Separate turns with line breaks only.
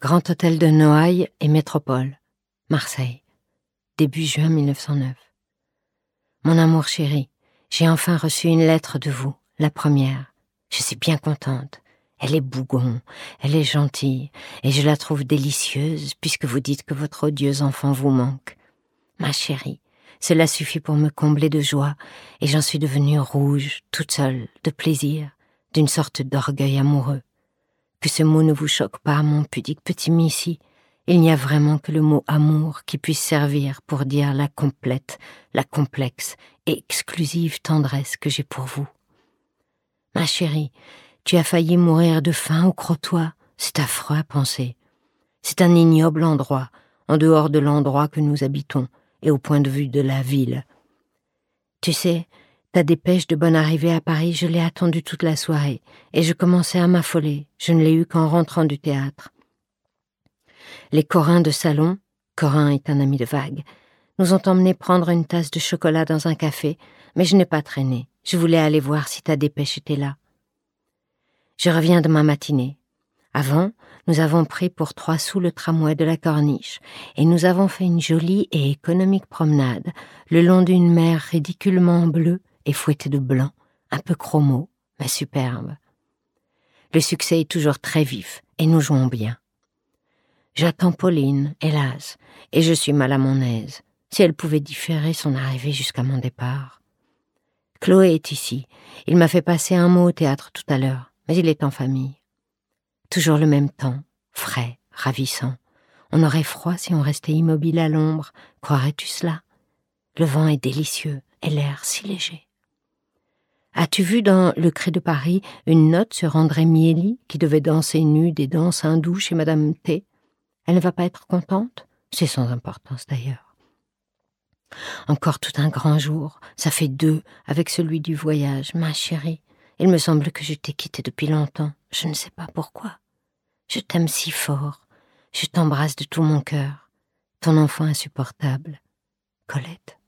Grand Hôtel de Noailles et Métropole, Marseille, début juin 1909. Mon amour chéri, j'ai enfin reçu une lettre de vous, la première. Je suis bien contente. Elle est bougon, elle est gentille, et je la trouve délicieuse puisque vous dites que votre odieux enfant vous manque. Ma chérie, cela suffit pour me combler de joie, et j'en suis devenue rouge, toute seule, de plaisir, d'une sorte d'orgueil amoureux. Que ce mot ne vous choque pas, mon pudique petit Missy. Il n'y a vraiment que le mot amour qui puisse servir pour dire la complète, la complexe et exclusive tendresse que j'ai pour vous. Ma chérie, tu as failli mourir de faim au crottoir. C'est affreux à penser. C'est un ignoble endroit, en dehors de l'endroit que nous habitons et au point de vue de la ville. Tu sais, ta dépêche de bonne arrivée à Paris, je l'ai attendue toute la soirée, et je commençais à m'affoler. Je ne l'ai eue qu'en rentrant du théâtre. Les Corins de salon, Corin est un ami de Vague, nous ont emmenés prendre une tasse de chocolat dans un café, mais je n'ai pas traîné. Je voulais aller voir si ta dépêche était là. Je reviens de ma matinée. Avant, nous avons pris pour trois sous le tramway de la corniche, et nous avons fait une jolie et économique promenade le long d'une mer ridiculement bleue et fouettée de blanc, un peu chromo, mais superbe. Le succès est toujours très vif, et nous jouons bien. J'attends Pauline, hélas, et je suis mal à mon aise. Si elle pouvait différer son arrivée jusqu'à mon départ. Chloé est ici. Il m'a fait passer un mot au théâtre tout à l'heure mais il est en famille. Toujours le même temps, frais, ravissant. On aurait froid si on restait immobile à l'ombre, croirais-tu cela? Le vent est délicieux et l'air si léger. As-tu vu dans Le Cri de Paris une note sur André Mieli qui devait danser nu des danses hindoues chez Madame T? Elle ne va pas être contente? C'est sans importance d'ailleurs. Encore tout un grand jour, ça fait deux avec celui du voyage, ma chérie. Il me semble que je t'ai quitté depuis longtemps. Je ne sais pas pourquoi. Je t'aime si fort. Je t'embrasse de tout mon cœur. Ton enfant insupportable. Colette.